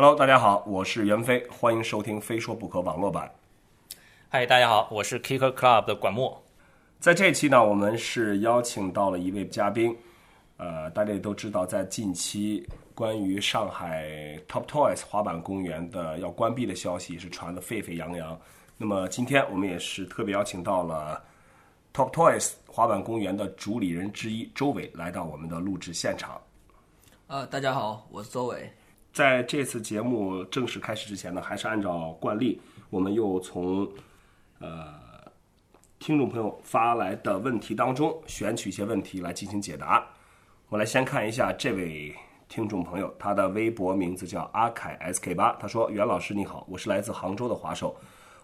Hello，大家好，我是袁飞，欢迎收听《非说不可》网络版。嗨，大家好，我是 Kicker Club 的管墨。在这期呢，我们是邀请到了一位嘉宾。呃，大家也都知道，在近期关于上海 Top Toys 滑板公园的要关闭的消息是传得沸沸扬扬。那么今天我们也是特别邀请到了 Top Toys 滑板公园的主理人之一周伟来到我们的录制现场。呃，大家好，我是周伟。在这次节目正式开始之前呢，还是按照惯例，我们又从呃听众朋友发来的问题当中选取一些问题来进行解答。我来先看一下这位听众朋友，他的微博名字叫阿凯 SK 八，他说：“袁老师你好，我是来自杭州的滑手，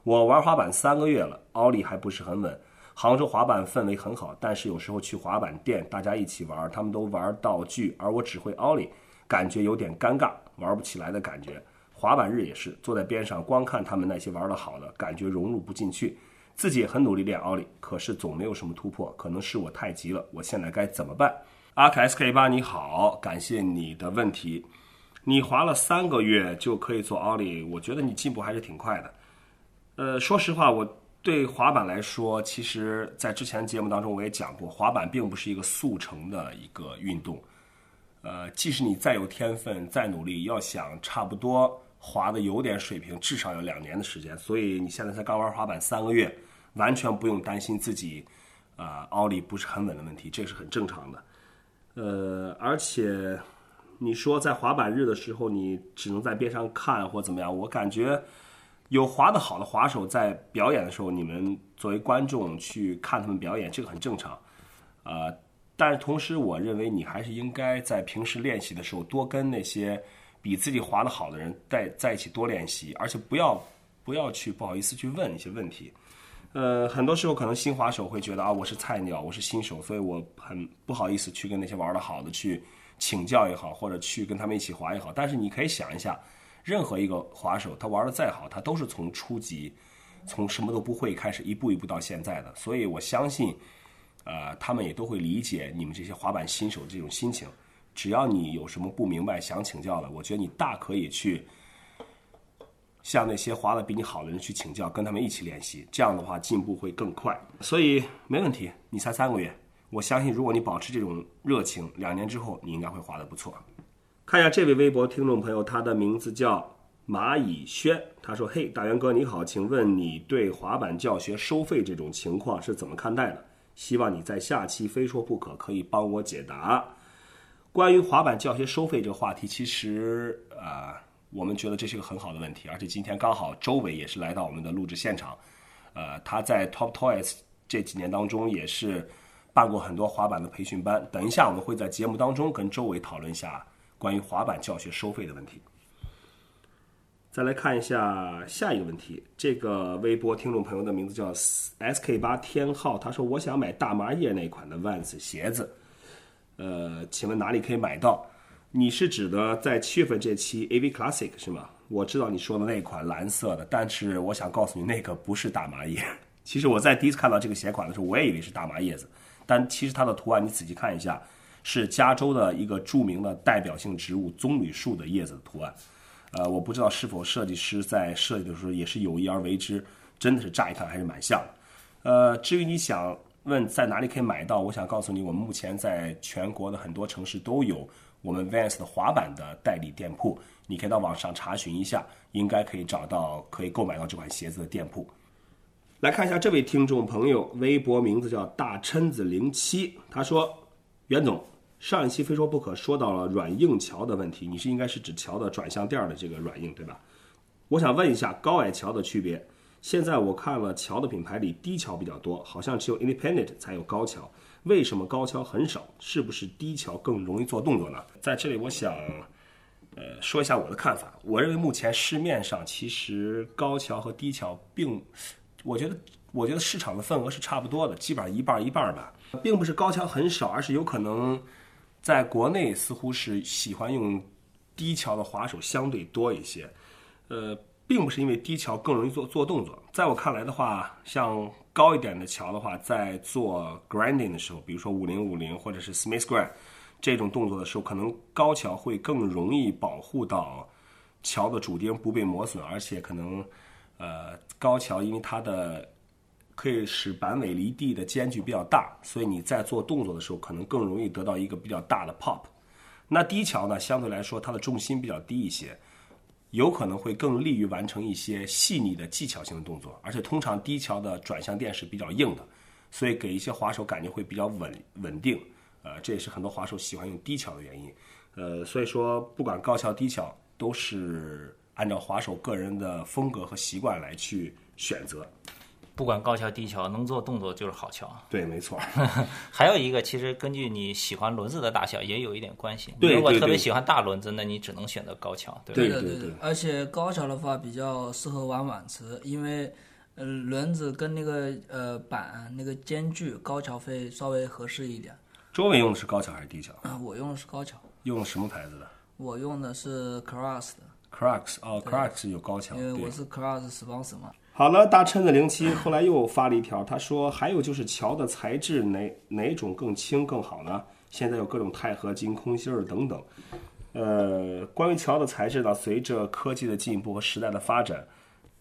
我玩滑板三个月了，奥利还不是很稳。杭州滑板氛围很好，但是有时候去滑板店，大家一起玩，他们都玩道具，而我只会奥利，感觉有点尴尬，玩不起来的感觉。滑板日也是坐在边上光看他们那些玩的好的，感觉融入不进去。自己也很努力练奥利，可是总没有什么突破，可能是我太急了，我现在该怎么办？”阿凯 SK 八你好，感谢你的问题。你滑了三个月就可以做奥利，我觉得你进步还是挺快的。呃，说实话，我对滑板来说，其实在之前节目当中我也讲过，滑板并不是一个速成的一个运动。呃，即使你再有天分、再努力，要想差不多滑的有点水平，至少要两年的时间。所以你现在才刚玩滑板三个月，完全不用担心自己啊奥利不是很稳的问题，这是很正常的。呃，而且你说在滑板日的时候，你只能在边上看或怎么样？我感觉有滑得好的滑手在表演的时候，你们作为观众去看他们表演，这个很正常。呃，但是同时，我认为你还是应该在平时练习的时候多跟那些比自己滑得好的人在在一起多练习，而且不要不要去不好意思去问一些问题。呃，很多时候可能新滑手会觉得啊，我是菜鸟，我是新手，所以我很不好意思去跟那些玩的好的去请教也好，或者去跟他们一起滑也好。但是你可以想一下，任何一个滑手，他玩的再好，他都是从初级，从什么都不会开始，一步一步到现在的。所以我相信，呃，他们也都会理解你们这些滑板新手这种心情。只要你有什么不明白想请教的，我觉得你大可以去。向那些滑的比你好的人去请教，跟他们一起练习，这样的话进步会更快。所以没问题，你才三个月，我相信如果你保持这种热情，两年之后你应该会滑得不错。看一下这位微博听众朋友，他的名字叫蚂蚁轩，他说：“嘿，大元哥你好，请问你对滑板教学收费这种情况是怎么看待的？希望你在下期非说不可可以帮我解答。关于滑板教学收费这个话题，其实啊。”我们觉得这是个很好的问题，而且今天刚好周伟也是来到我们的录制现场，呃，他在 Top Toys 这几年当中也是办过很多滑板的培训班。等一下我们会在节目当中跟周伟讨论一下关于滑板教学收费的问题。再来看一下下一个问题，这个微博听众朋友的名字叫 SK 八天浩，他说我想买大麻叶那款的 Vans 鞋子，呃，请问哪里可以买到？你是指的在七月份这期 AV Classic 是吗？我知道你说的那款蓝色的，但是我想告诉你，那个不是大麻叶。其实我在第一次看到这个鞋款的时候，我也以为是大麻叶子，但其实它的图案你仔细看一下，是加州的一个著名的代表性植物棕榈树的叶子的图案。呃，我不知道是否设计师在设计的时候也是有意而为之，真的是乍一看还是蛮像。呃，至于你想问在哪里可以买到，我想告诉你，我们目前在全国的很多城市都有。我们 Vans 的滑板的代理店铺，你可以到网上查询一下，应该可以找到可以购买到这款鞋子的店铺。来看一下这位听众朋友，微博名字叫大琛子零七，他说：“袁总，上一期非说不可说到了软硬桥的问题，你是应该是指桥的转向垫的这个软硬对吧？我想问一下高矮桥的区别。现在我看了桥的品牌里低桥比较多，好像只有 Independent 才有高桥。”为什么高桥很少？是不是低桥更容易做动作呢？在这里，我想，呃，说一下我的看法。我认为目前市面上其实高桥和低桥并，我觉得，我觉得市场的份额是差不多的，基本上一半一半吧，并不是高桥很少，而是有可能在国内似乎是喜欢用低桥的滑手相对多一些，呃。并不是因为低桥更容易做做动作，在我看来的话，像高一点的桥的话，在做 grinding 的时候，比如说五零五零或者是 Smith grind 这种动作的时候，可能高桥会更容易保护到桥的主钉不被磨损，而且可能呃高桥因为它的可以使板尾离地的间距比较大，所以你在做动作的时候可能更容易得到一个比较大的 pop。那低桥呢，相对来说它的重心比较低一些，有可能会更利于完成一些细腻的技巧性的动作，而且通常低桥的转向垫是比较硬的，所以给一些滑手感觉会比较稳稳定。呃，这也是很多滑手喜欢用低桥的原因。呃，所以说不管高桥低桥，都是按照滑手个人的风格和习惯来去选择。不管高桥低桥，能做动作就是好桥。对，没错。还有一个，其实根据你喜欢轮子的大小也有一点关系。对如果特别喜欢大轮子，那你只能选择高桥，对吧？对的对对而且高桥的话比较适合玩碗池，因为呃轮子跟那个呃板那个间距高桥会稍微合适一点。周围用的是高桥还是低桥？啊，我用的是高桥，用的什么牌子的我用的是 Cross 的，？Crux 哦，Crux 有高桥。因为我是 Cross sponsor 嘛。好了，大琛的零七后来又发了一条，他说还有就是桥的材质哪哪种更轻更好呢？现在有各种钛合金、空心儿等等。呃，关于桥的材质呢，随着科技的进步和时代的发展，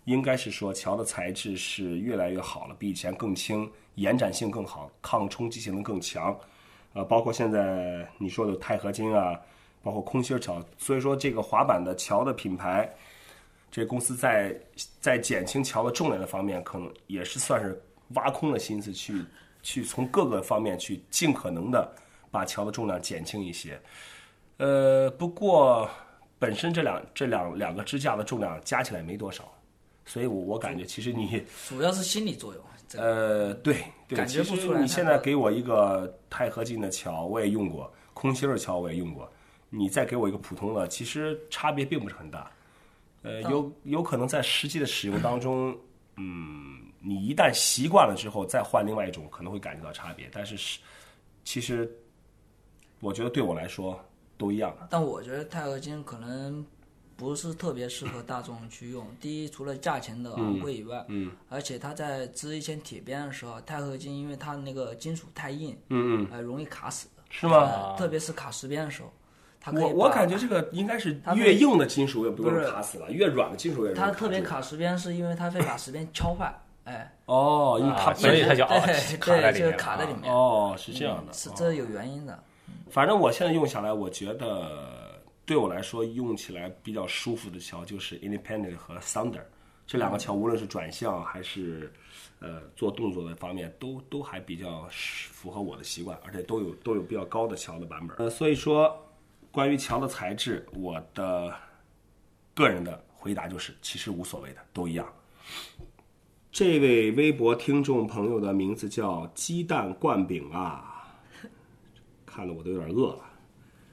应该是说桥的材质是越来越好了，比以前更轻，延展性更好，抗冲击性能更强。呃，包括现在你说的钛合金啊，包括空心儿桥，所以说这个滑板的桥的品牌，这公司在在减轻桥的重量的方面，可能也是算是挖空了心思去去从各个方面去尽可能的把桥的重量减轻一些。呃，不过本身这两这两两个支架的重量加起来没多少，所以我我感觉其实你主要是心理作用。呃对对，感觉其实不出来你现在给我一个钛合金的桥，我也用过，空心儿桥我也用过，你再给我一个普通的，其实差别并不是很大。呃，有有可能在实际的使用当中，嗯，你一旦习惯了之后，再换另外一种，可能会感觉到差别。但是是，其实我觉得对我来说都一样。但我觉得钛合金可能不是特别适合大众去用。第一，除了价钱的昂贵以外，嗯，而且它在织一些铁边的时候，钛合金因为它那个金属太硬，嗯嗯，呃，容易卡死。是吗？呃特别是卡石边的时候，它可以我我感觉这个应该是越硬的金属也不容易卡死了，越软的金属也容易它特别卡石边，是因为它会把石边敲坏，哎，哦，因为它啊所以它就卡在对，就是里面了啊卡在里面，哦是这样的，是这有原因的。反正我现在用下来，我觉得对我来说用起来比较舒服的桥就是 Independent 和 Thunder 这两个桥，无论是转向还是呃做动作的方面，都都还比较符合我的习惯，而且都有都有比较高的桥的版本。呃，所以说关于桥的材质，我的个人的回答就是，其实无所谓的，都一样。这位微博听众朋友的名字叫鸡蛋灌饼啊。看得我都有点饿了。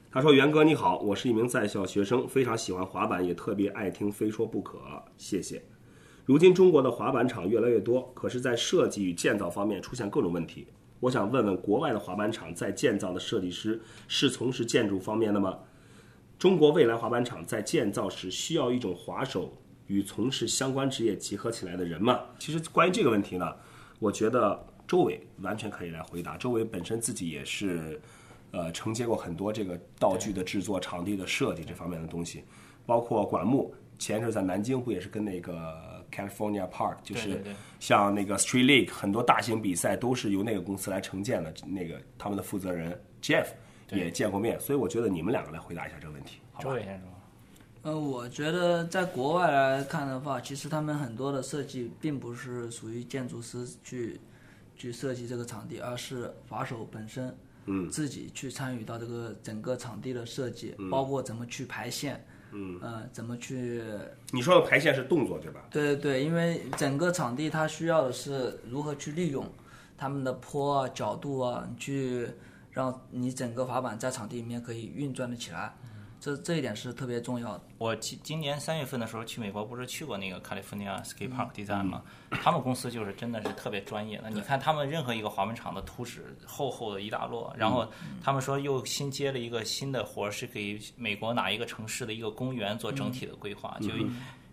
他说：“袁哥你好，我是一名在校学生，非常喜欢滑板，也特别爱听《非说不可》，谢谢。如今中国的滑板厂越来越多，可是，在设计与建造方面出现各种问题。我想问问，国外的滑板厂在建造的设计师是从事建筑方面的吗？中国未来滑板厂在建造时需要一种滑手与从事相关职业结合起来的人吗？其实关于这个问题呢，我觉得周伟完全可以来回答。周伟本身自己也是，呃，承接过很多这个道具的制作、场地的设计这方面的东西，包括管木。前一阵在南京不也是跟那个 California Park，就是像那个 Street League 很多大型比赛都是由那个公司来承建的，那个他们的负责人 Jeff 也见过面，所以我觉得你们两个来回答一下这个问题，好吧？周伟？先生，嗯，我觉得在国外来看的话，其实他们很多的设计并不是属于建筑师去去设计这个场地，而是滑手本身，嗯，自己去参与到这个整个场地的设计，包括怎么去排线，嗯，呃，怎么去你说的排线是动作对吧？对对对，因为整个场地它需要的是如何去利用他们的坡啊、角度啊，去让你整个滑板在场地里面可以运转的起来，这这一点是特别重要的。我今今年三月份的时候去美国，不是去过那个 California Skate Park Design 吗？他们公司就是真的是特别专业的。你看他们任何一个滑板场的图纸厚厚的一大摞，然后他们说又新接了一个新的活儿，是给美国哪一个城市的一个公园做整体的规划，就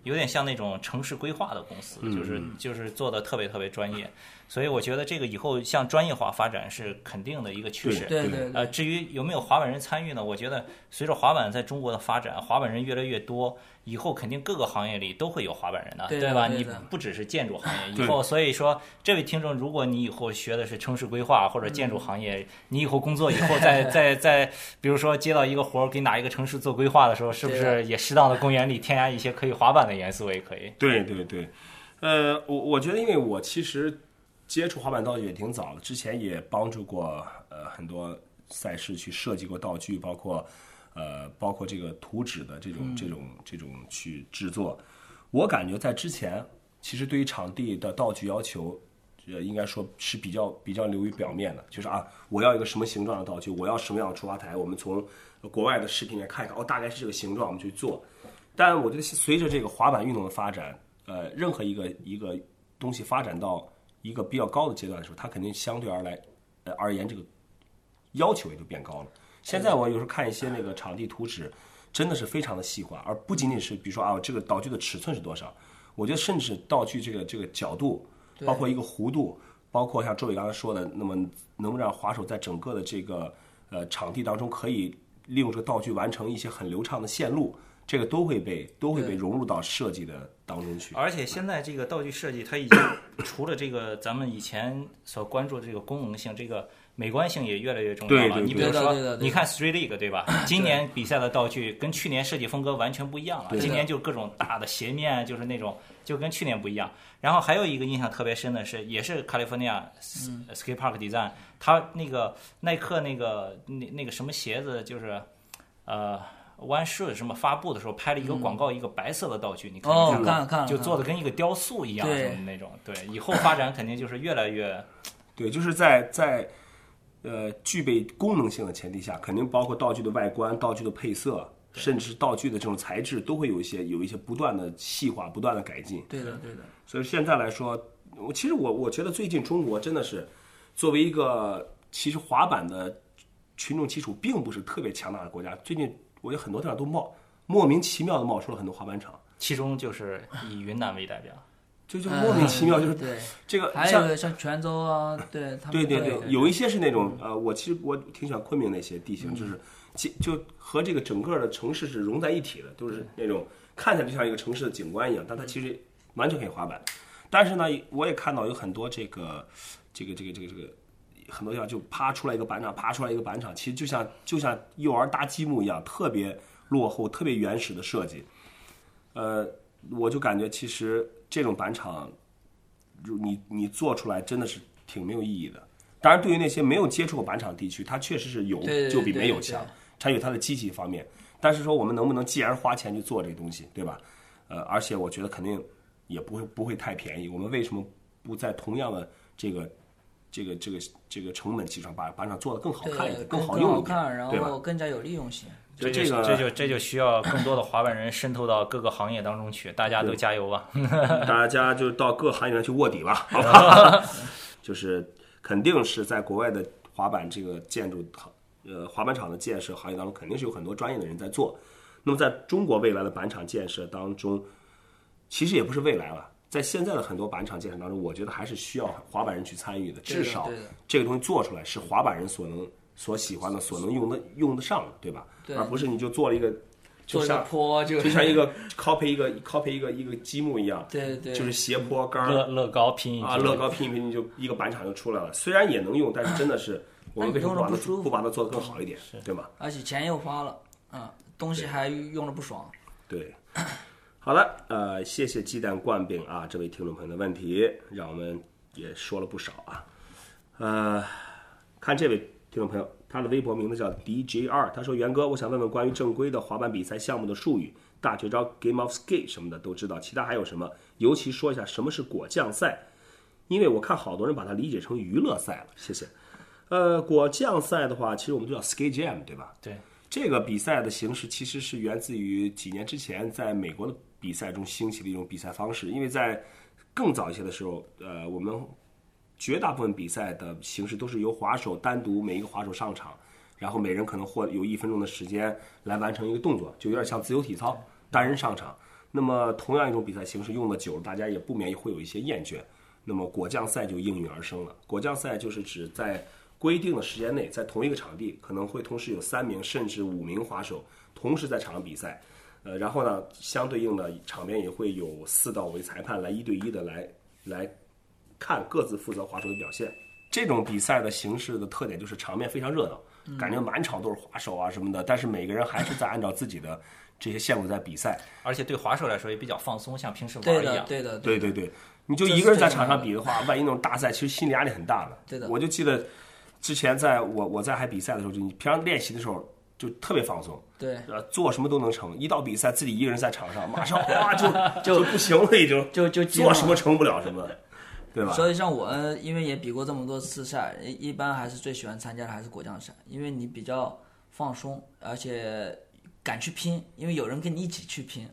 有点像那种城市规划的公司，就是就是做的特别特别专业。所以我觉得这个以后向专业化发展是肯定的一个趋势。对对呃，至于有没有滑板人参与呢？我觉得随着滑板在中国的发展，滑板人越来越多，以后肯定各个行业里都会有滑板人的，对的吧？你不只是建筑行业，以后所以说，这位听众，如果你以后学的是城市规划或者建筑行业，你以后工作以后再 再再，比如说接到一个活儿，给哪一个城市做规划的时候，是不是也适当的公园里添加一些可以滑板的元素也可以？对对对，呃，我我觉得，因为我其实接触滑板道具也挺早的，之前也帮助过呃很多赛事去设计过道具，包括呃包括这个图纸的这种、这种这种去制作。我感觉在之前，其实对于场地的道具要求。呃，应该说是比较比较流于表面的，就是啊，我要一个什么形状的道具，我要什么样的出发台，我们从国外的视频里看一看，哦，大概是这个形状，我们去做。但我觉得随着这个滑板运动的发展，呃，任何一个一个东西发展到一个比较高的阶段的时候，它肯定相对而来，呃而言这个要求也就变高了。现在我有时候看一些那个场地图纸，真的是非常的细化，而不仅仅是比如说啊，这个道具的尺寸是多少，我觉得甚至道具这个这个角度，包括一个弧度，包括像周伟刚才说的，那么能不能让滑手在整个的这个呃场地当中可以利用这个道具完成一些很流畅的线路，这个都会被都会被融入到设计的当中去。而且现在这个道具设计，它已经 除了这个咱们以前所关注的这个功能性，这个美观性也越来越重要了。对对你比如说你看 Street League 对吧？今年比赛的道具跟去年设计风格完全不一样了。今年就各种大的斜面，就是那种就跟去年不一样。然后还有一个印象特别深的是，也是 California Skate Park Design，它那个耐克那个那那个什么鞋子，就是呃。One Shoe 什么发布的时候拍了一个广告，一个白色的道具，你看没哦看看就做的跟一个雕塑一样什么那种。对，以后发展肯定就是越来越 对，就是在在呃具备功能性的前提下，肯定包括道具的外观、道具的配色，甚至是道具的这种材质，都会有一些有一些不断的细化、不断的改进。对的对的，所以现在来说，我其实我我觉得最近中国真的是作为一个其实滑板的群众基础并不是特别强大的国家，最近我觉得很多地方都冒莫名其妙的冒出了很多滑板场，其中就是以云南为代表。就就莫名其妙就是嗯对，这个还像有像泉州啊，对他们对对有对，有一些是那种呃，我其实我挺喜欢昆明那些地形，就是其就和这个整个的城市是融在一体的，都是那种看起来就像一个城市的景观一样，但它其实完全可以滑板。但是呢，我也看到有很多这个这个这个这个这个很多地方就啪出来一个板场，啪出来一个板场，其实就像就像幼儿搭积木一样，特别落后、特别原始的设计。呃，我就感觉其实这种板场，如你你做出来真的是挺没有意义的。当然，对于那些没有接触过板场地区，它确实是有就比没有强，它有它的积极方面。但是说我们能不能既然花钱去做这个东西，对吧？呃，而且我觉得肯定也不会不会太便宜。我们为什么不在同样的这个这个这个这个成本基础上把板厂做得更好看一点，更好用一点，看，然后？更加有利用性。就这就个这就这就需要更多的滑板人渗透到各个行业当中去，大家都加油吧！大家就到各行业里面去卧底吧，好吧？就是肯定是在国外的滑板这个建筑行，呃，滑板厂的建设行业当中，肯定是有很多专业的人在做。那么在中国未来的板厂建设当中，其实也不是未来了，在现在的很多板场建设当中，我觉得还是需要滑板人去参与的，至少这个东西做出来是滑板人所能所喜欢的、所能用的用得上的，对吧？对而不是你就做了一个，就像坡就就像一个 copy 一个 copy 一个一个积木一样，对对，就是斜坡杆儿乐乐高拼一乐高拼一拼就一个板场就出来了。虽然也能用，但是真的是 我们为什么不把它做得更好一点，对吗？而且钱又花了，嗯，东西还用着不爽。对，好了，呃，谢谢鸡蛋灌饼啊，这位听众朋友的问题，让我们也说了不少啊。呃，看这位听众朋友，他的微博名字叫 DJR，他说：“袁哥，我想问问关于正规的滑板比赛项目的术语，大绝招、Game of Skate 什么的都知道，其他还有什么？尤其说一下什么是果酱赛，因为我看好多人把它理解成娱乐赛了。谢谢。呃，果酱赛的话，其实我们就叫 Skate Jam，对吧？对，这个比赛的形式其实是源自于几年之前在美国的比赛中兴起的一种比赛方式，因为在更早一些的时候，呃，我们绝大部分比赛的形式都是由滑手单独每一个滑手上场，然后每人可能获有一分钟的时间来完成一个动作，就有点像自由体操，单人上场。那么同样一种比赛形式用的久了，大家也不免会有一些厌倦。那么果酱赛就应运而生了。果酱赛就是指在规定的时间内，在同一个场地可能会同时有三名甚至五名滑手同时在场上比赛。呃，然后呢，相对应的场边也会有四到五位裁判来一对一的来来看各自负责滑手的表现。这种比赛的形式的特点就是场面非常热闹，感觉满场都是滑手啊什么的，但是每个人还是在按照自己的这些线路在比赛。而且对滑手来说也比较放松，像平时玩对的，一样。对的，对对对，你就一个人在场上比的话，万一那种大赛，其实心理压力很大的。对的我就记得之前在我我在还比赛的时候，就你平常练习的时候就特别放松，对，呃，做什么都能成。一到比赛，自己一个人在场上，马上哇就就不行了，已经就就做什么成不了什么，对吧？所以像我，因为也比过这么多次赛，一一般还是最喜欢参加的还是果酱赛，因为你比较放松，而且敢去拼，因为有人跟你一起去拼，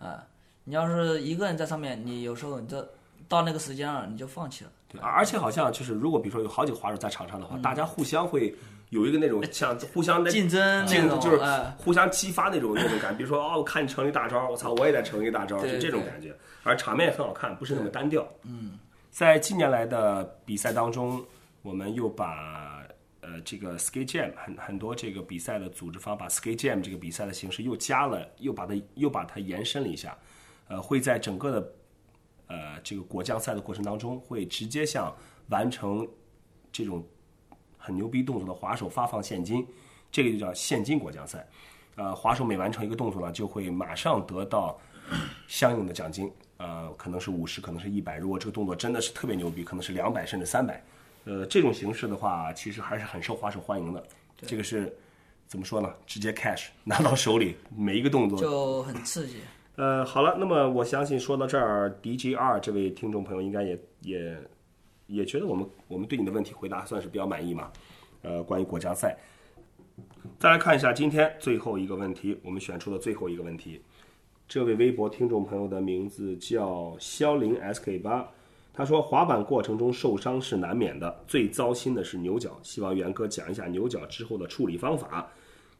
啊、你要是一个人在上面，你有时候你这到那个时间了，你就放弃了。对而且好像就是，如果比如说有好几个滑手在场上的嗯话，大家互相会有一个那种像互相的竞争竞就是哎互相激发那种那种感觉。比如说哦，我看你成一大招，我操，我也得成一个大招，就这种感觉。而场面也很好看，不是那么单调。嗯，在近年来的比赛当中，我们又把呃这个 Skate Jam 很很多这个比赛的组织方把 Skate Jam 这个比赛的形式又加了，又把它又把它延伸了一下。呃，会在整个的呃这个果酱赛的过程当中，会直接向完成这种很牛逼动作的滑手发放现金，这个就叫现金果酱赛。呃，滑手每完成一个动作呢，就会马上得到相应的奖金，呃，可能是五十，可能是一百。如果这个动作真的是特别牛逼，可能是两百甚至三百。呃，这种形式的话，其实还是很受滑手欢迎的。这个是怎么说呢？直接 cash 拿到手里，每一个动作就很刺激。呃，好了，那么我相信说到这儿，DGR 这位听众朋友应该也也也觉得我们我们对你的问题回答算是比较满意嘛。呃，关于国家赛，再来看一下今天最后一个问题，我们选出的最后一个问题。这位微博听众朋友的名字叫肖林 SK 八，他说滑板过程中受伤是难免的，最糟心的是牛角，希望元哥讲一下牛角之后的处理方法。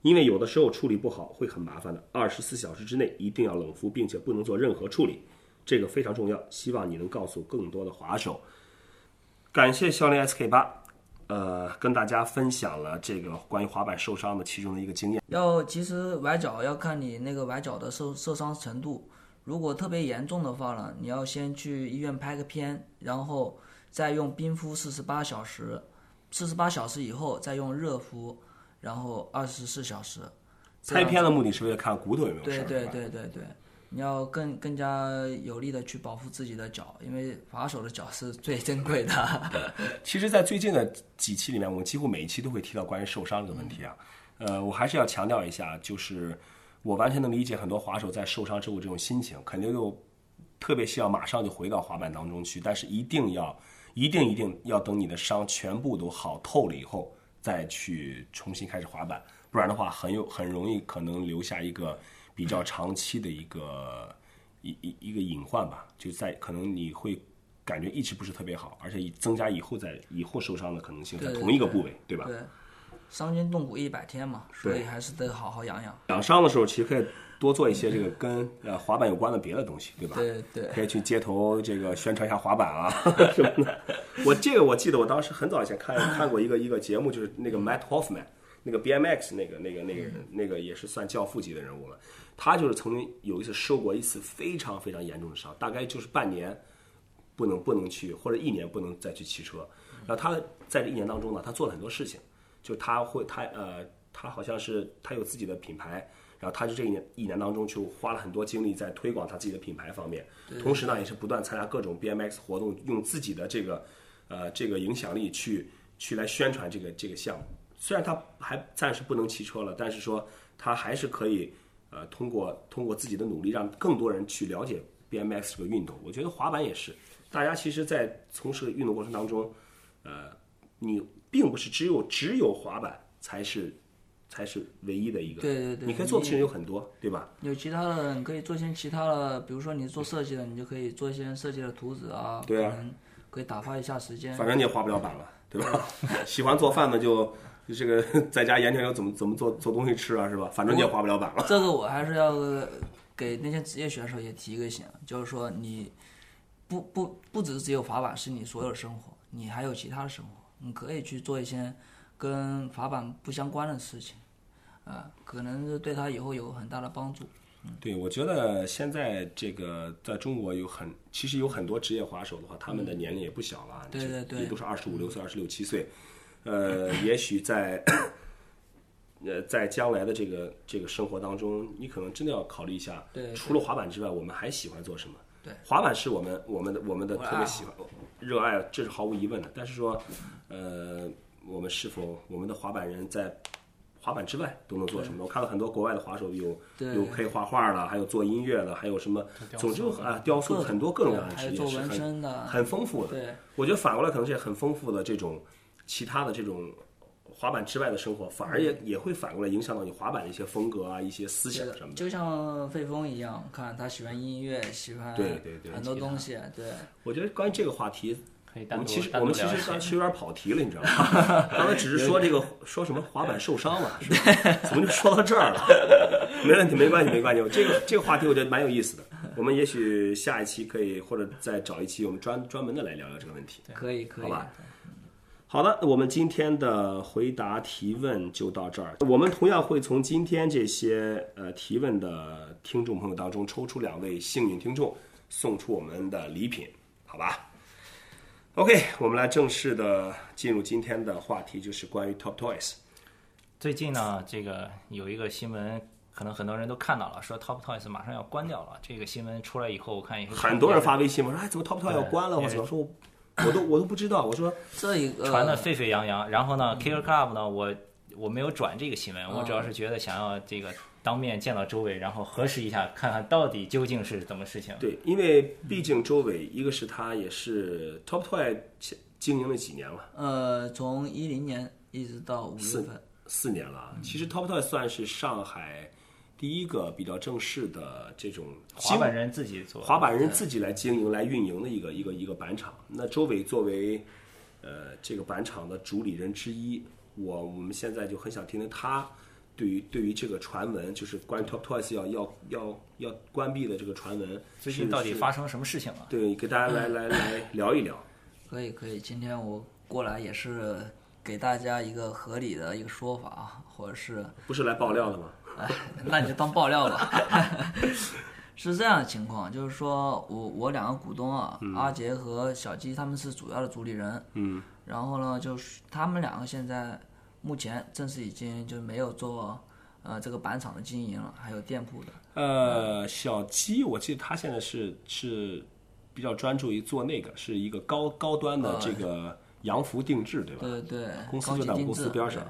因为有的时候处理不好会很麻烦的，二十四小时之内一定要冷敷，并且不能做任何处理，这个非常重要。希望你能告诉更多的滑手。感谢肖林 SK 八，呃，跟大家分享了这个关于滑板受伤的其中的一个经验。要其实崴脚要看你那个崴脚的受受伤程度，如果特别严重的话呢，你要先去医院拍个片，然后再用冰敷四十八小时，四十八小时以后再用热敷，然后二十四小时。拍片的目的是为了看骨头有没有事儿，对对对对对，你要更更加有力的去保护自己的脚，因为滑手的脚是最珍贵的。其实，在最近的几期里面，我们几乎每一期都会提到关于受伤这个问题啊。呃，我还是要强调一下，就是我完全能理解很多滑手在受伤之后这种心情，肯定又特别希望马上就回到滑板当中去，但是一定要、一定、一定要等你的伤全部都好透了以后，再去重新开始滑板，不然的话，很有很容易可能留下一个比较长期的一个一一一个隐患吧，就在可能你会感觉一直不是特别好，而且以增加以后在以后受伤的可能性在同一个部位，对吧？对，伤筋动骨一百天嘛，所以还是得好好养养。养伤的时候，其实可以多做一些这个跟呃滑板有关的别的东西，对吧？对对可以去街头这个宣传一下滑板啊 什么的。我这个我记得我当时很早以前看看过一个一个节目，就是那个 Matt Hoffman，那个 BMX 那个那个那个人，那个也是算教父级的人物了。他就是曾经有一次受过一次非常非常严重的伤，大概就是半年不能不能去，或者一年不能再去骑车。然后他在这一年当中呢，他做了很多事情，就他会他呃他好像是他有自己的品牌，然后他就这一年一年当中就花了很多精力在推广他自己的品牌方面，同时呢也是不断参加各种 BMX 活动，用自己的这个呃这个影响力去去来宣传这个这个项目。虽然他还暂时不能骑车了，但是说他还是可以呃通过通过自己的努力，让更多人去了解 BMX 这个运动。我觉得滑板也是，大家其实，在从事运动过程当中，呃，你并不是只有只有滑板才是才是唯一的一个，对对对你可以做的事情有很多，对吧？有其他的，你可以做一些其他的，比如说你做设计的，你就可以做一些设计的图纸啊，对啊可以打发一下时间。反正你也滑不了板了，对吧？喜欢做饭的就就这个 在家研究研究怎么怎么做做东西吃啊，是吧？反正你也滑不了板了。这个我还是要给那些职业选手也提一个醒，就是说你不不不只是只有滑板是你所有的生活，你还有其他的生活，你可以去做一些跟滑板不相关的事情，啊、可能是对他以后有很大的帮助。对，我觉得现在这个在中国有很，其实有很多职业滑手的话，他们的年龄也不小了，这对对对也都是二十五六岁、二十六七岁，呃，也许在呃在将来的这个这个生活当中，你可能真的要考虑一下，对对除了滑板之外，我们还喜欢做什么？对，滑板是我们我们的我们的特别喜欢热爱，这是毫无疑问的。但是说，呃，我们是否我们的滑板人在滑板之外都能做什么？我看到很多国外的滑手有有可以画画的，还有做音乐的，还有什么，总之啊雕塑很多各种各样的还有职业是做纹身很的，很丰富的。对我觉得反过来可能是很丰富的这种其他的这种滑板之外的生活，反而也也会反过来影响到你滑板的一些风格啊、一些思想什么的。就像费峰一样，看他喜欢音乐，喜欢对对对很多东西，对我觉得关于这个话题，我们其实我们其实其实有点跑题了，你知道吗？刚才只是说这个说什么滑板受伤了，是吧？怎么就说到这儿了？没问题，没关系，没关系。这个这个话题我觉得蛮有意思的，我们也许下一期可以或者再找一期我们专专门的来聊聊这个问题。可以可以好，吧好的，我们今天的回答提问就到这儿。我们同样会从今天这些呃提问的听众朋友当中抽出两位幸运听众，送出我们的礼品，好吧？OK，我们来正式的进入今天的话题，就是关于 Top Toys。最近呢，这个有一个新闻，可能很多人都看到了，说 Top Toys 马上要关掉了。这个新闻出来以后，我看也很多人发微信我说：“哎，怎么 Top Toys 要关了？”对我怎么说？我都我都不知道。我说这一个传的沸沸扬扬。然后呢，Kicker Club 呢，我我没有转这个新闻，我主要是觉得想要这个当面见到周伟，然后核实一下，看看到底究竟是怎么事情。对，因为毕竟周伟，一个是他也是 Top Toy 经营了几年了。呃，从一零年一直到五月份，四年了。其实 Top Toy 算是上海第一个比较正式的这种滑板人自己做，滑板人自己来经营、来运营的一个一个一个板厂。那周伟作为呃这个板厂的主理人之一，我我们现在就很想听听他对于对于这个传闻，就是关于 Top Toys 要要要要关闭的这个传闻，最近到底发生什么事情了？对，给大家来来来 聊一聊。可以可以，今天我过来也是给大家一个合理的一个说法啊，或者是不是来爆料的吗？哎，那你就当爆料吧。是这样的情况，就是说我我两个股东啊，阿杰和小鸡他们是主要的主理人，嗯，然后呢，就是他们两个现在目前正式已经就没有做呃这个板厂的经营了，还有店铺的。呃，小鸡，我记得他现在是是比较专注于做那个，是一个高高端的这个洋服定制，对吧？对对，公司就在公司边上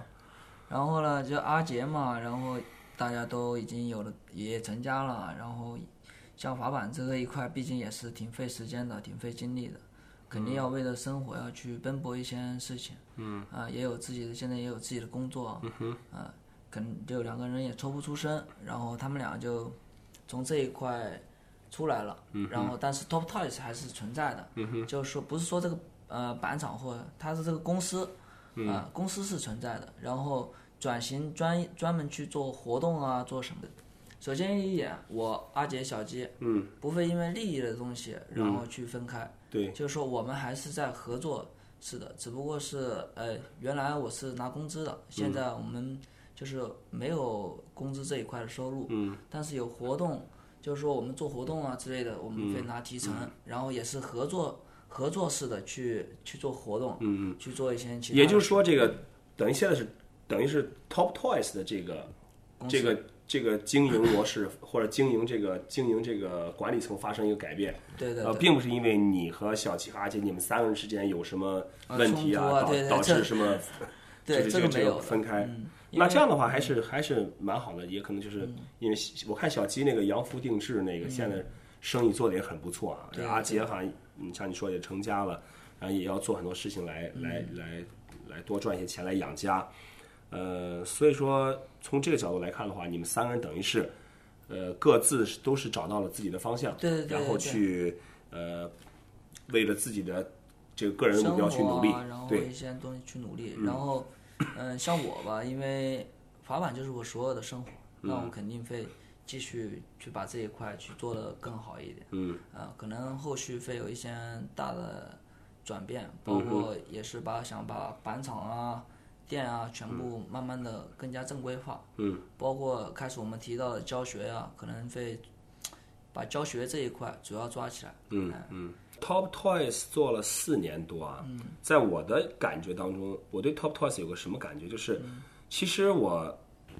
然后呢，就阿杰嘛，然后大家都已经有了也成家了，然后像滑板这个一块，毕竟也是挺费时间的，挺费精力的，肯定要为了生活要去奔波一些事情。嗯。啊，也有自己的，现在也有自己的工作。嗯哼。啊，可能就两个人也抽不出身，然后他们俩就从这一块出来了。嗯。然后，但是 Top Toys 还是存在的。嗯哼。就是说，不是说这个呃板厂或它是这个公司。啊，公司是存在的，然后转型专专门去做活动啊，做什么的。首先一点，我阿杰、小鸡，嗯，不会因为利益的东西然后去分开，对，就是说我们还是在合作是的，只不过是呃，原来我是拿工资的，现在我们就是没有工资这一块的收入，嗯，但是有活动，就是说我们做活动啊之类的，我们会拿提成，然后也是合作合作式的去去做活动，嗯嗯，去做一些其他也就是说，这个等于现在是等于是 Top Toys 的这个这个这个经营模式或者经营这个经营这个管理层发生一个改变，呃，对对对，并不是因为你和小齐和阿杰你们三个人之间有什么问题啊导导致什么，对就是这这个没有分开。那这样的话还是还是蛮好的，也可能就是因为我看小鸡那个洋服定制那个现在生意做的也很不错啊。这阿杰好像你像你说也成家了，然后也要做很多事情来嗯来来来多赚一些钱来养家。呃，所以说从这个角度来看的话，你们三个人等于是呃各自都是找到了自己的方向，对对对然后去呃为了自己的这个个人目标去努力然，后一些东西去努力。然后，嗯、像我吧，因为滑板就是我所有的生活，那嗯我肯定会继续去把这一块去做的更好一点。嗯，呃，可能后续会有一些大的转变，包括也是把想把板厂啊、店啊全部慢慢的更加正规化。嗯，包括开始我们提到的教学呀、可能会把教学这一块主要抓起来。嗯嗯，Top Toys 做了四年多啊，在我的感觉当中，我对 Top Toys 有个什么感觉？就是，其实我，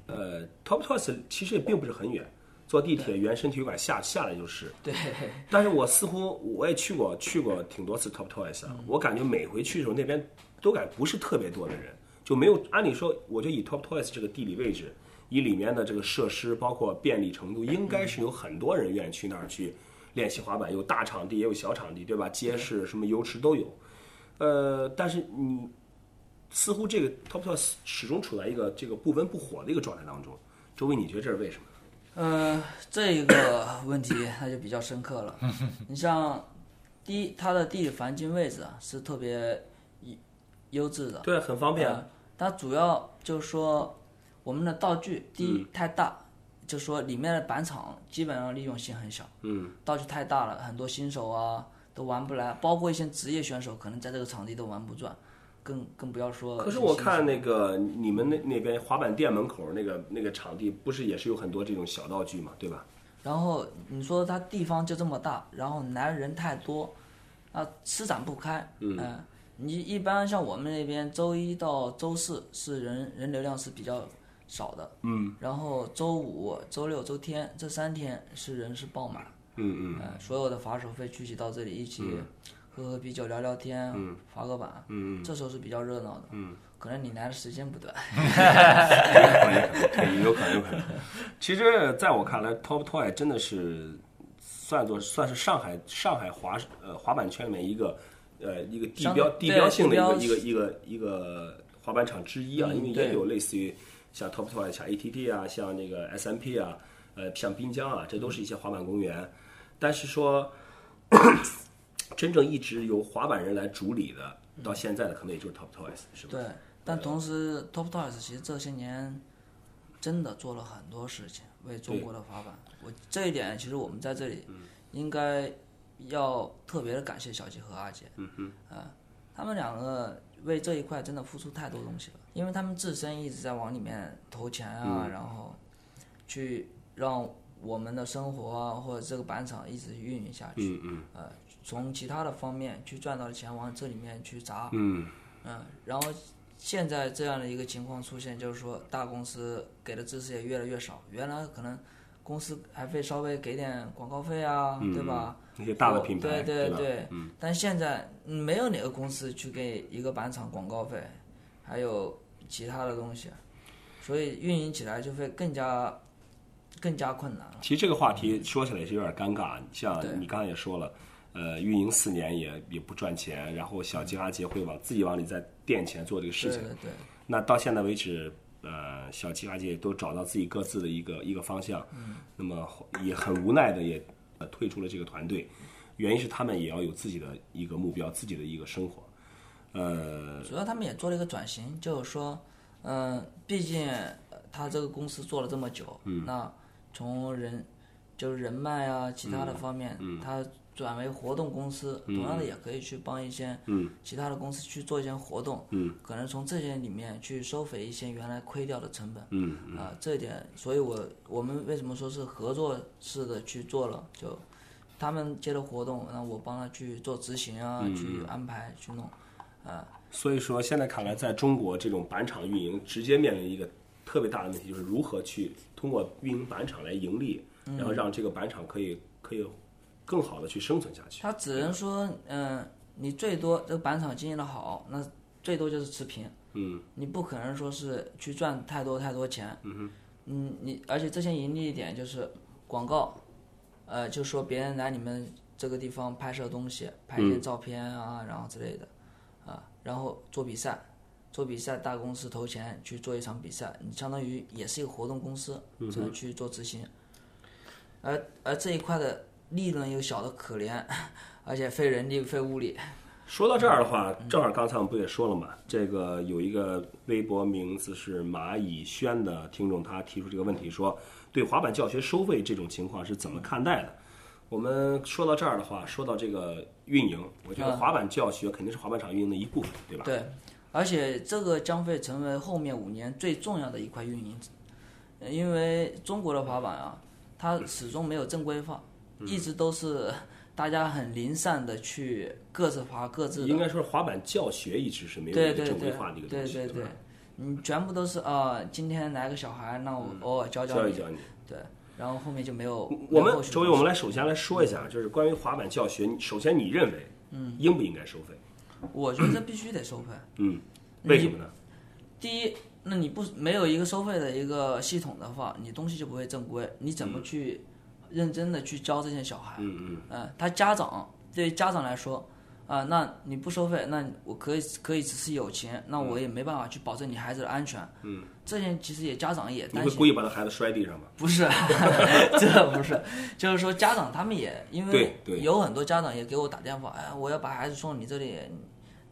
呃，Top Toys 其实也并不是很远，坐地铁原生体育馆下下来就是。对，但是我似乎我也去过去过挺多次 Top Toys 啊，我感觉每回去的时候那边都感觉不是特别多的人，就没有按理说，我觉得以 Top Toys 这个地理位置，以里面的这个设施，包括便利程度，应该是有很多人愿意去那儿去练习滑板，有大场地也有小场地，对吧？街市什么游池都有。呃，但是你似乎这个 Top Toys 始终处在一个这个不温不火的一个状态当中。周威，你觉得这是为什么？呃，这一个问题那就比较深刻了。你像第一，它的地理环境位置啊是特别优优质的，对，很方便。呃它主要就是说我们的道具第嗯一太大，就是说里面的板场基本上利用性很小，嗯，道具太大了，很多新手啊都玩不来，包括一些职业选手可能在这个场地都玩不转，更更不要说。可是我看那个你们那那边滑板店门口那个那个场地，不是也是有很多这种小道具嘛，对吧？然后你说它地方就这么大，然后来人太多，啊，施展不开。嗯、你一般像我们那边周一到周四是人人流量是比较少的。嗯。然后周五、周六、周天这三天是人是爆满。嗯嗯呃，所有的滑手会聚集到这里一起喝喝啤酒、聊聊天，嗯滑个板。嗯这时候是比较热闹的。嗯。可能你来的时间不短。嗯，有可能，有可能。其实，在我看来，Top Toy 真的是算作算是上海上海滑呃滑板圈里面一个呃一个地标地标性的一个一个一个一个滑板场之一啊，嗯因为也有类似于像 Top Toy、像 ATT 啊、像那个 SMP 啊、呃像滨江啊，这都是一些滑板公园。但是说，真正一直由滑板人来主理的，到现在的可能也就是 Top Toys，是吧？对，但同时 Top Toys 其实这些年真的做了很多事情，为中国的滑板。我这一点其实我们在这里应该要特别的感谢小吉和阿杰。嗯哼。啊，他们两个为这一块真的付出太多东西了，因为他们自身一直在往里面投钱啊，然后去让我们的生活啊或者这个板厂一直运营下去。嗯嗯呃，从其他的方面去赚到的钱往这里面去砸。嗯嗯，然后现在这样的一个情况出现，就是说大公司给的支持也越来越少。原来可能公司还会稍微给点广告费啊，对吧？那些大的品牌，对对吧？对，但现在嗯没有哪个公司去给一个板厂广告费，还有其他的东西，所以运营起来就会更加更加困难了。其实这个话题说起来也是有点尴尬，像你刚才也说了，呃，运营四年也也不赚钱，然后小吉阿杰会往自己往里再垫钱做这个事情。对对对，那到现在为止，呃，小七八姐都找到自己各自的一个一个方向，那么也很无奈的也呃退出了这个团队，原因是他们也要有自己的一个目标，自己的一个生活。呃，主要他们也做了一个转型，就是说，嗯、毕竟呃他这个公司做了这么久，那从人就是人脉啊，其他的方面，他转为活动公司，同样的也可以去帮一些其他的公司去做一些活动，可能从这些里面去收回一些原来亏掉的成本，啊、这一点，所以我我们为什么说是合作式的去做了，就他们接的活动，那我帮他去做执行啊，去安排去弄。啊。所以说，现在看来，在中国这种板厂运营直接面临一个特别大的问题，就是如何去通过运营板厂来盈利，然后让这个板厂可以可以更好的去生存下去。他只能说，嗯、你最多这个板厂经营的好，那最多就是持平。嗯，你不可能说是去赚太多太多钱。嗯哼。嗯，你而且这些盈利点就是广告，呃，就说别人来你们这个地方拍摄东西，拍一些照片啊，然后之类的，啊，然后做比赛，做比赛大公司投钱去做一场比赛，你相当于也是一个活动公司，只能去做执行。而而这一块的利润又小的可怜，而且费人力费物力，说到这儿的话，正好刚才我们不也说了嘛，这个有一个微博名字是蚂蚁轩的听众，他提出这个问题说，对滑板教学收费这种情况是怎么看待的？我们说到这儿的话，说到这个运营，我觉得滑板教学肯定是滑板场运营的一部分，对吧？对，而且这个将会成为后面五年最重要的一块运营，呃因为中国的滑板啊，它始终没有正规化，嗯一直都是大家很零散的去各自滑各自的。应该说滑板教学一直是没有一个对对对正规化的一个东西，对对对吧？，你全部都是啊、今天来个小孩，那我偶尔教你，教一教你。对，然后后面就没有。我们周围，我们来首先来说一下，就是关于滑板教学，你首先你认为，嗯，应不应该收费？我觉得这必须得收费。嗯，为什么呢？第一，那你不没有一个收费的一个系统的话，你东西就不会正规，你怎么去认真的去教这些小孩？嗯嗯，他家长对于家长来说，啊、那你不收费，那我可以可以只是有钱，那我也没办法去保证你孩子的安全。嗯，这些其实也家长也你会担心。故意把他孩子摔地上吗？不是，这不是，就是说家长他们也因为有很多家长也给我打电话，哎，我要把孩子送你这里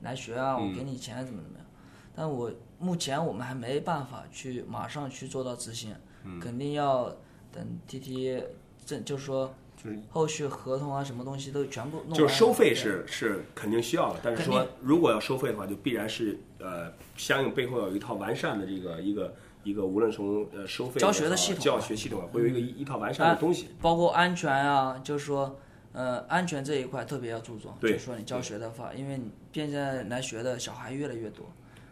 来学啊，嗯我给你钱怎么怎么样，但我目前我们还没办法去马上去做到执行，嗯肯定要等 T T 这就是说就是后续合同啊什么东西都全部弄完就是收费是是肯定需要的，但是说如果要收费的话，就必然是呃相应背后有一套完善的这个一个一个无论从呃收费教学的系统啊教学系统啊，会有一个一一套完善的东西。包括安全啊，就是说，呃，安全这一块特别要注重。对就是说你教学的话，因为你现在来学的小孩越来越多，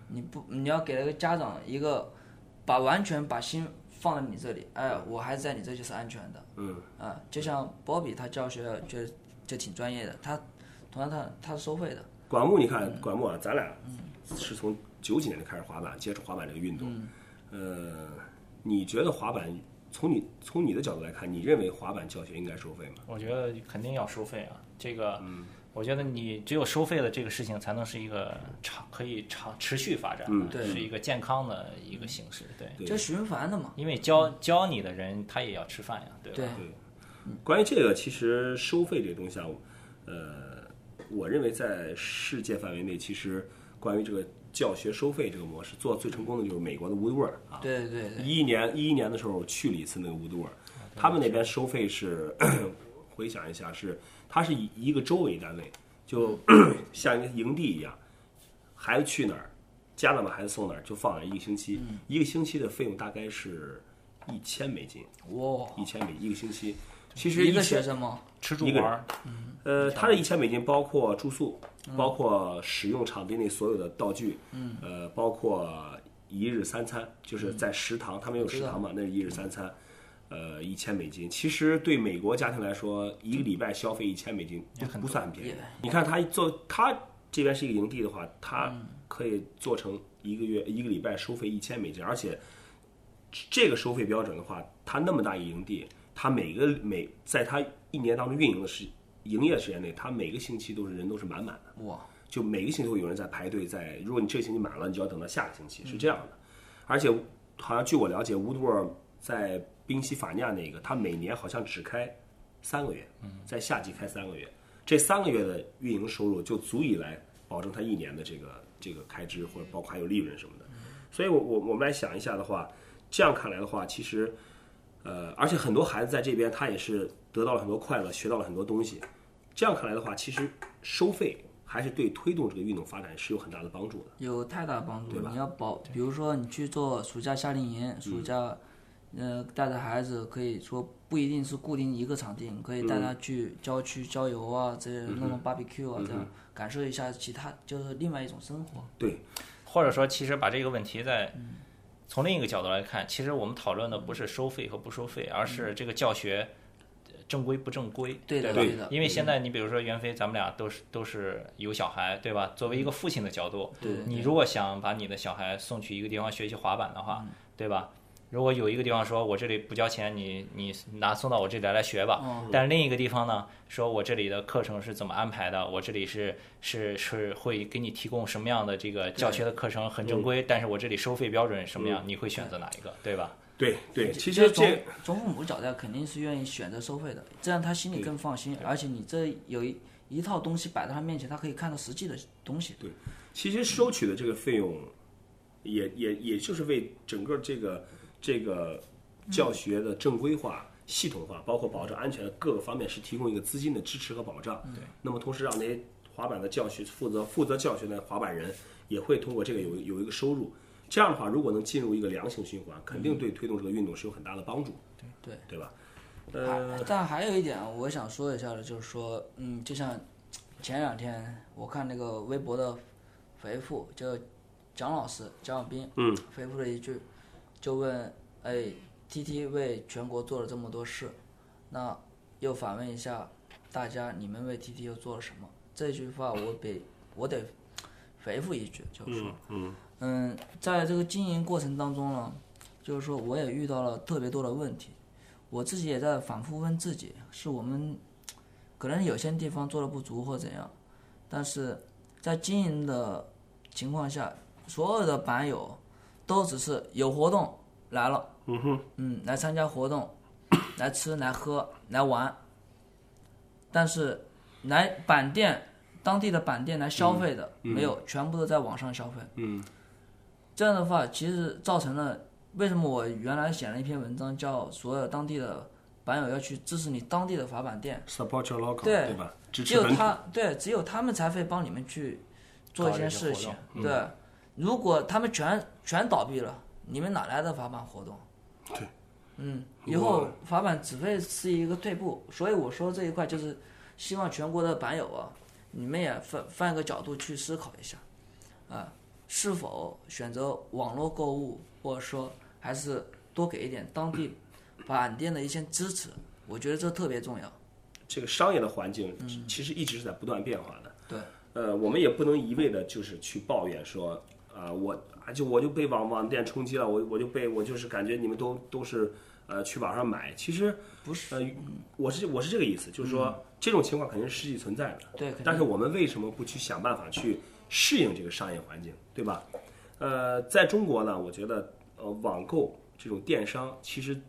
你不你要给那个家长一个把完全把心放在你这里，哎，我孩子在你这就是安全的。嗯，啊，就像波比他教学就就挺专业的，他同样他他是收费的。管木，你看嗯管木啊，咱俩是从九几年就开始滑板，接触滑板这个运动。嗯呃，你觉得滑板从你从你的角度来看，你认为滑板教学应该收费吗？我觉得肯定要收费啊。这个，嗯我觉得你只有收费的这个事情，才能是一个长可以长持续发展的，嗯对是一个健康的一个形式。对，对就循环的嘛。因为教教你的人他也要吃饭呀，对吧？对关于这个，其实收费这个东西啊，呃，我认为在世界范围内，其实关于这个教学收费这个模式做得最成功的就是美国的 Woodward 啊。对对对，一一年一一年的时候我去了一次那个 Woodward，他们那边收费是回想一下是，它是以一个州为单位，就 像一个营地一样，孩子去哪儿，家长把孩子送哪儿，就放那儿一个星期，一个星期的费用大概是一千美金，哇，一千美一个星期。其实一个学生吗？吃住玩儿，呃，他这一千美金包括住宿，包括使用场地内所有的道具，嗯，呃，包括一日三餐，就是在食堂，他们有食堂嘛，那是一日三餐，呃，一千美金。其实对美国家庭来说，一个礼拜消费一千美金不不算很便宜也。你看他做他这边是一个营地的话，他可以做成一个月一个礼拜收费一千美金，而且这个收费标准的话，他那么大一个营地，他每个每在他一年当中运营的时营业时间内，他每个星期都是人都是满满的，哇，就每个星期都有人在排队在。如果你这个星期满了，你就要等到下个星期，是这样的。而且好像据我了解，乌多尔在宾夕法尼亚那个，它每年好像只开三个月，在夏季开三个月，这三个月的运营收入就足以来保证它一年的这个这个开支，或者包括还有利润什么的。所以我我我们来想一下的话，这样看来的话，其实。呃，而且很多孩子在这边，他也是得到了很多快乐，学到了很多东西。这样看来的话，其实收费还是对推动这个运动发展是有很大的帮助的。有太大帮助对吧。你要保，比如说你去做暑假夏令营，暑假，呃，带着孩子可以说不一定是固定一个场地，你可以带他去郊区郊游啊，这弄弄 barbecue 啊，这样感受一下其他就是另外一种生活。对，或者说，其实把这个问题在从另一个角度来看，其实我们讨论的不是收费和不收费，而是这个教学正规不正规，对的，吧？对的。因为现在你比如说袁飞，咱们俩都是都是有小孩，对吧？作为一个父亲的角度，你如果想把你的小孩送去一个地方学习滑板的话，对吧？如果有一个地方说我这里不交钱，你你拿送到我这里来来学吧。但另一个地方呢，说我这里的课程是怎么安排的，我这里是是是会给你提供什么样的这个教学的课程很正规，但是我这里收费标准什么样，你会选择哪一个，对吧？对对，其实这从从父母角度肯定是愿意选择收费的，这样他心里更放心，而且你这有一一套东西摆在他面前，他可以看到实际的东西。对，其实收取的这个费用，也也也就是为整个这个这个教学的正规化、系统化，包括保证安全的各个方面，是提供一个资金的支持和保障。对，那么同时让那些滑板的教学负责负责教学的滑板人，也会通过这个有有一个收入。这样的话，如果能进入一个良性循环，肯定对推动这个运动是有很大的帮助。对对对吧？呃，但还有一点我想说一下的，就是说，嗯，就像前两天我看那个微博的回复，就蒋老师蒋小兵，嗯，回复了一句，就问，哎，T T 为全国做了这么多事，那又反问一下大家，你们为 T T 又做了什么？这句话我得我得回复一句，就是说，嗯嗯，在这个经营过程当中呢，就是说我也遇到了特别多的问题，我自己也在反复问自己，是我们可能有些地方做的不足或怎样，但是在经营的情况下，所有的板友都只是有活动来了，嗯哼，嗯，来参加活动，来吃来喝来玩，但是来板店当地的板店来消费的、没有，全部都在网上消费。嗯。这样的话，其实造成了为什么我原来写了一篇文章，叫所有当地的板友要去支持你当地的滑板店，，support your local，对对吧？只有。他对，只有他们才会帮你们去做一搞些事情对，如果他们全全倒闭了，你们哪来的滑板活动？对，嗯，以后滑板只会是一个退步。所以我说这一块就是希望全国的板友啊，你们也换换一个角度去思考一下，啊，是否选择网络购物，或者说还是多给一点当地板店的一些支持？我觉得这特别重要。这个商业的环境其实一直是在不断变化的。对，呃，我们也不能一味的就是去抱怨说，啊、我啊就我就被网网店冲击了，我我就被我就是感觉你们都都是呃去网上买，其实不是，呃，我是我是这个意思，就是说、这种情况肯定是实际存在的。对，但是我们为什么不去想办法去适应这个商业环境，对吧？呃，在中国呢，我觉得呃网购这种电商其实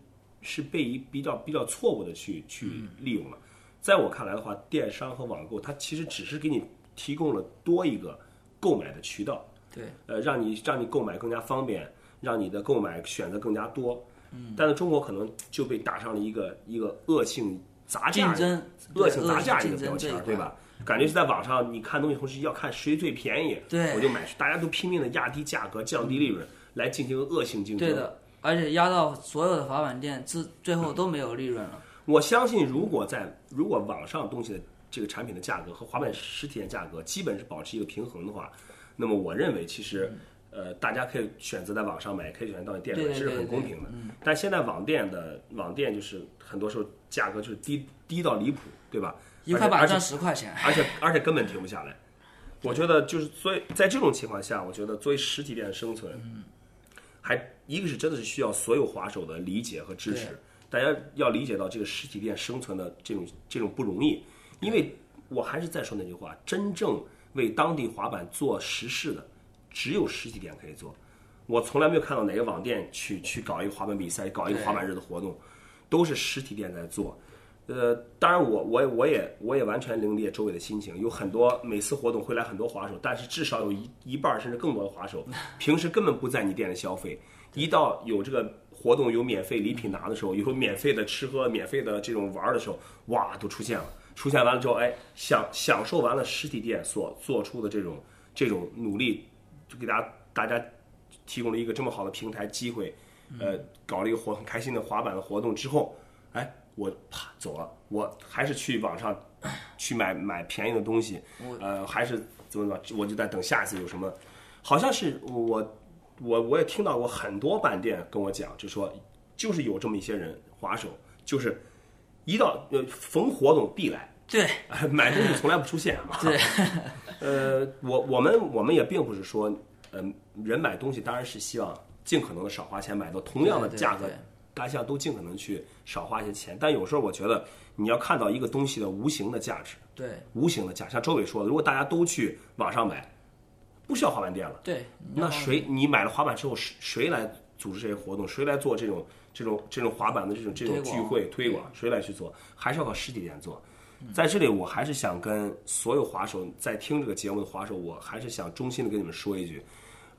是被一比较比较错误的去去利用了。在我看来的话，电商和网购它其实只是给你提供了多一个购买的渠道，对，呃，让你让你购买更加方便，让你的购买选择更加多。嗯，但是中国可能就被打上了一个一个恶性砸价竞争恶性对砸价一个标签儿，对吧？感觉是在网上你看东西同时要看谁最便宜，对我就买，大家都拼命的压低价格、降低利润来进行恶性竞争。对的，而且压到所有的滑板店，至最后都没有利润了。我相信，如果在如果网上东西的这个产品的价格和滑板实体店价格基本是保持一个平衡的话，那么我认为其实。呃，大家可以选择在网上买，也可以选择到你店里买，这是很公平的。但现在网店的网店就是很多时候价格就是低低到离谱，对吧？一块板而且赚十块钱，而且而且根本停不下来。我觉得就是所以在这种情况下，我觉得作为实体店的生存，还一个是真的是需要所有滑手的理解和支持，大家要理解到这个实体店生存的这种这种不容易，因为我还是再说那句话，真正为当地滑板做实事的，只有实体店可以做。我从来没有看到哪个网店去去搞一个滑板比赛，搞一个滑板日的活动，都是实体店在做。呃，当然我我我也我也完全理解周围的心情，有很多每次活动会来很多滑手，但是至少有一一半儿甚至更多的滑手，平时根本不在你店里消费，一到有这个活动有免费礼品拿的时候，有免费的吃喝、免费的这种玩儿的时候，哇，都出现了。出现完了之后，哎，享享受完了实体店所做出的这种这种努力，就给大家大家提供了一个这么好的平台机会，呃，搞了一个活很开心的滑板的活动之后，哎，我啪走了，我还是去网上去买买便宜的东西，呃，还是怎么怎么，我就在等下一次有什么，好像是我我我也听到过很多板店跟我讲，就说就是有这么一些人滑手，就是一到呃逢活动必来，对 买东西从来不出现啊。对，呃，我我们我们也并不是说，嗯、人买东西当然是希望尽可能的少花钱，买到同样的价格，大家都尽可能去少花一些钱。但有时候我觉得你要看到一个东西的无形的价值，对无形的价，像周伟说的，如果大家都去网上买，不需要滑板店了，对，那谁你买了滑板之后，谁谁来组织这些活动？谁来做这种这种这种滑板的这种这种聚会推广？谁来去做？还是要靠实体店做。在这里，我还是想跟所有滑手在听这个节目的滑手，我还是想衷心的跟你们说一句，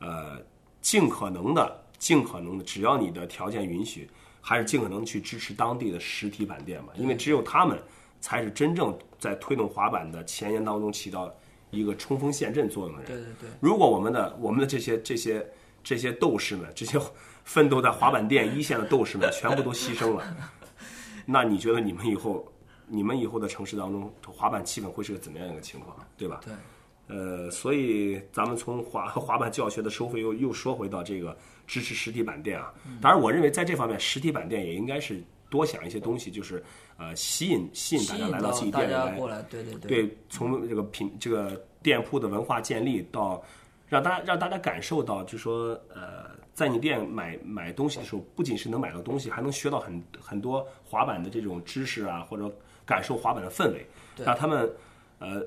呃，尽可能的，尽可能的，只要你的条件允许，还是尽可能去支持当地的实体板店吧，因为只有他们才是真正在推动滑板的前沿当中起到一个冲锋陷阵作用的人。对对对，如果我们的我们的这些这些这些斗士们，这些奋斗在滑板店一线的斗士们，全部都牺牲了，那你觉得你们以后，你们以后的城市当中，滑板气氛会是个怎么样一个情况，对吧？对。呃，所以咱们从滑 滑板教学的收费又又说回到这个支持实体板店啊。当然，我认为在这方面，实体板店也应该是多想一些东西，就是呃吸引吸引大家来到自己店里来来，对对对，对，从这个品这个店铺的文化建立到让大家让大家感受到，就说呃，在你店买买东西的时候，不仅是能买到东西，还能学到很很多滑板的这种知识啊，或者感受滑板的氛围，那他们呃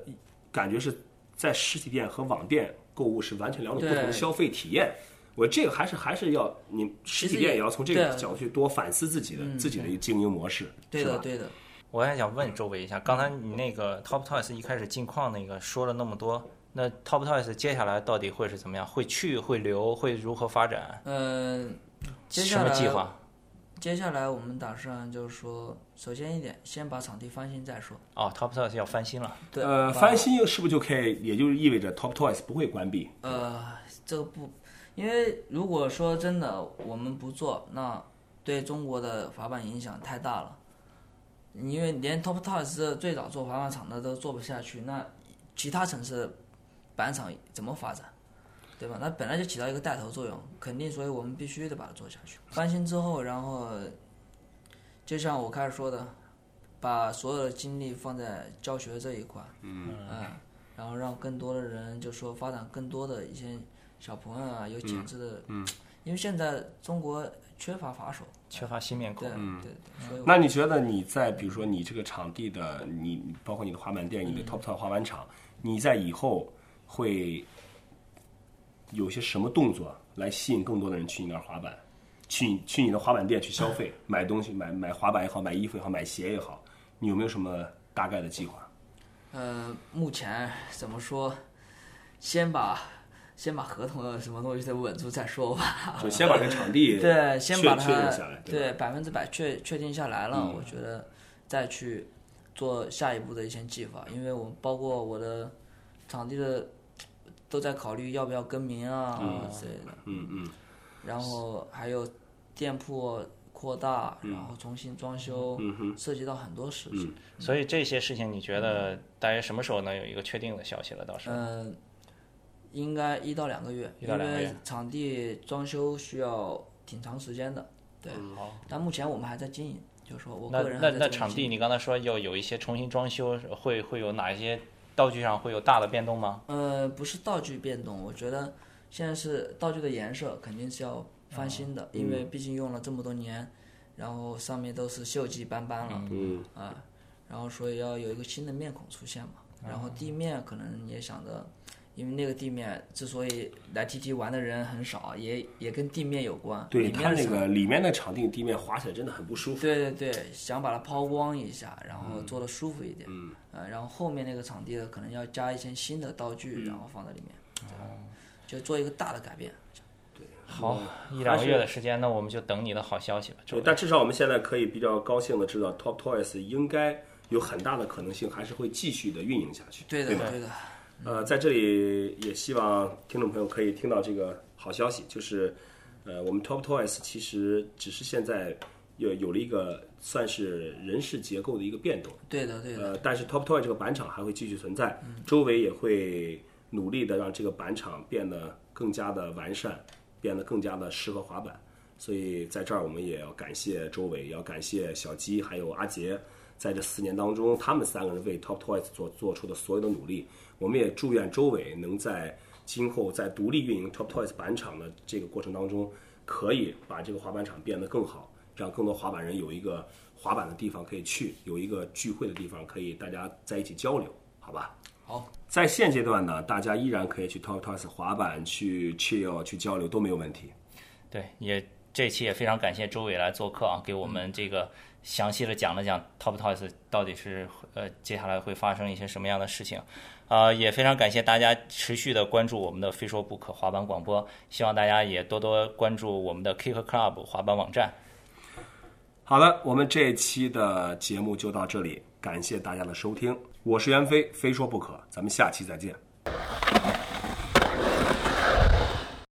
感觉是在实体店和网店购物是完全两种不同的消费体验。我这个还是还是要你实体店也要从这个角度去多反思自己的、自己的一个经营模式，是吧？对的对的。我还想问周围一下，刚才你那个 Top Toys 一开始进矿那个说了那么多，那 Top Toys 接下来到底会是怎么样？会去会留会如何发展？嗯，接什下来么计划？接下来我们打算就是说，首先一点，先把场地翻新再说。哦，Top Toys 要翻新了。对，呃，翻新是不是就可以，也就是意味着 Top Toys 不会关闭？呃，这个不，因为如果说真的我们不做，那对中国的滑板影响太大了。因为连 Top Toys 最早做滑板厂的都做不下去，那其他城市的板场怎么发展？对吧？那本来就起到一个带头作用，肯定，所以我们必须得把它做下去。翻新之后，然后就像我开始说的，把所有的精力放在教学这一块，嗯，然后让更多的人就说发展更多的一些小朋友啊，有潜质的，嗯，因为现在中国缺乏法手，缺乏新面孔对，对对，所以那你觉得你在比如说你这个场地的你，包括你的滑板店、你的 Top Top 滑板场，你在以后会有些什么动作来吸引更多的人去你那儿滑板，去你去你的滑板店去消费，买东西，买买滑板也好，买衣服也好，买鞋也好，你有没有什么大概的计划？呃，目前怎么说，先把先把合同的什么东西再稳住再说吧。就先把这个场地 对，先把它对百分之百确确定下来了，我觉得再去做下一步的一些计划，因为我包括我的场地的都在考虑要不要更名啊之类的，嗯嗯，然后还有店铺扩大，嗯然后重新装修，涉及到很多事情。所以这些事情你觉得大约什么时候能有一个确定的消息了？到时候？嗯，应该一到两个月，因为场地装修需要挺长时间的。对，好。但目前我们还在经营，就是说我那个人那那场地你刚才说要有一些重新装修，会会有哪一些道具上会有大的变动吗？呃，不是道具变动，我觉得现在是道具的颜色肯定是要翻新的，因为毕竟用了这么多年，然后上面都是锈迹斑斑了，嗯啊，然后所以要有一个新的面孔出现嘛。然后地面可能也想着，因为那个地面之所以来 TT 玩的人很少，也也跟地面有关。对它那个里面的场地地面滑起来真的很不舒服。对对对，想把它抛光一下，然后做的舒服一点。嗯。呃，然后后面那个场地的可能要加一些新的道具，然后放在里面。哦。就做一个大的改变。对好，一两个月的时间，那我们就等你的好消息吧。周对，但至少我们现在可以比较高兴的知道，Top Toys 应该有很大的可能性还是会继续的运营下去。对的，吧？对的。呃，在这里也希望听众朋友可以听到这个好消息，就是呃，我们 Top Toys 其实只是现在有有了一个算是人事结构的一个变动。对的，对的。呃，但是 Top Toy 这个板厂还会继续存在，周围也会努力的让这个板厂变得更加的完善，变得更加的适合滑板。所以在这儿我们也要感谢周伟，也要感谢小鸡还有阿杰，在这四年当中，他们三个人为 Top Toys 做做出的所有的努力。我们也祝愿周伟能在今后在独立运营 Top Toys 板场的这个过程当中，可以把这个滑板场变得更好，让更多滑板人有一个滑板的地方可以去，有一个聚会的地方可以大家在一起交流，好吧？好，在现阶段呢，大家依然可以去 Top Toys 滑板、去 chill、去交流都没有问题。对，也这期也非常感谢周伟来做客啊，给我们这个详细的讲了讲 Top Toys 到底是呃接下来会发生一些什么样的事情。呃，也非常感谢大家持续的关注我们的非说不可滑板广播，希望大家也多多关注我们的 Kick Club 滑板网站。好了，我们这一期的节目就到这里，感谢大家的收听，我是袁飞，非说不可，咱们下期再见。